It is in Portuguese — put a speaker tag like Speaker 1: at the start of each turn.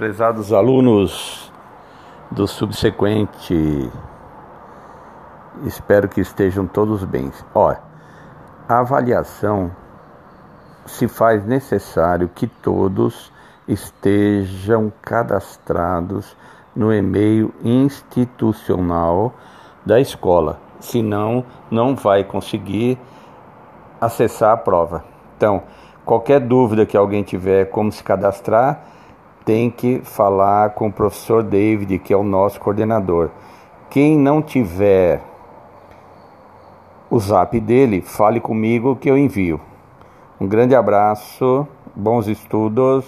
Speaker 1: prezados alunos do subsequente, espero que estejam todos bem. Olha, a avaliação se faz necessário que todos estejam cadastrados no e-mail institucional da escola, senão não vai conseguir acessar a prova. Então, qualquer dúvida que alguém tiver como se cadastrar, tem que falar com o professor David, que é o nosso coordenador. Quem não tiver o zap dele, fale comigo que eu envio. Um grande abraço, bons estudos.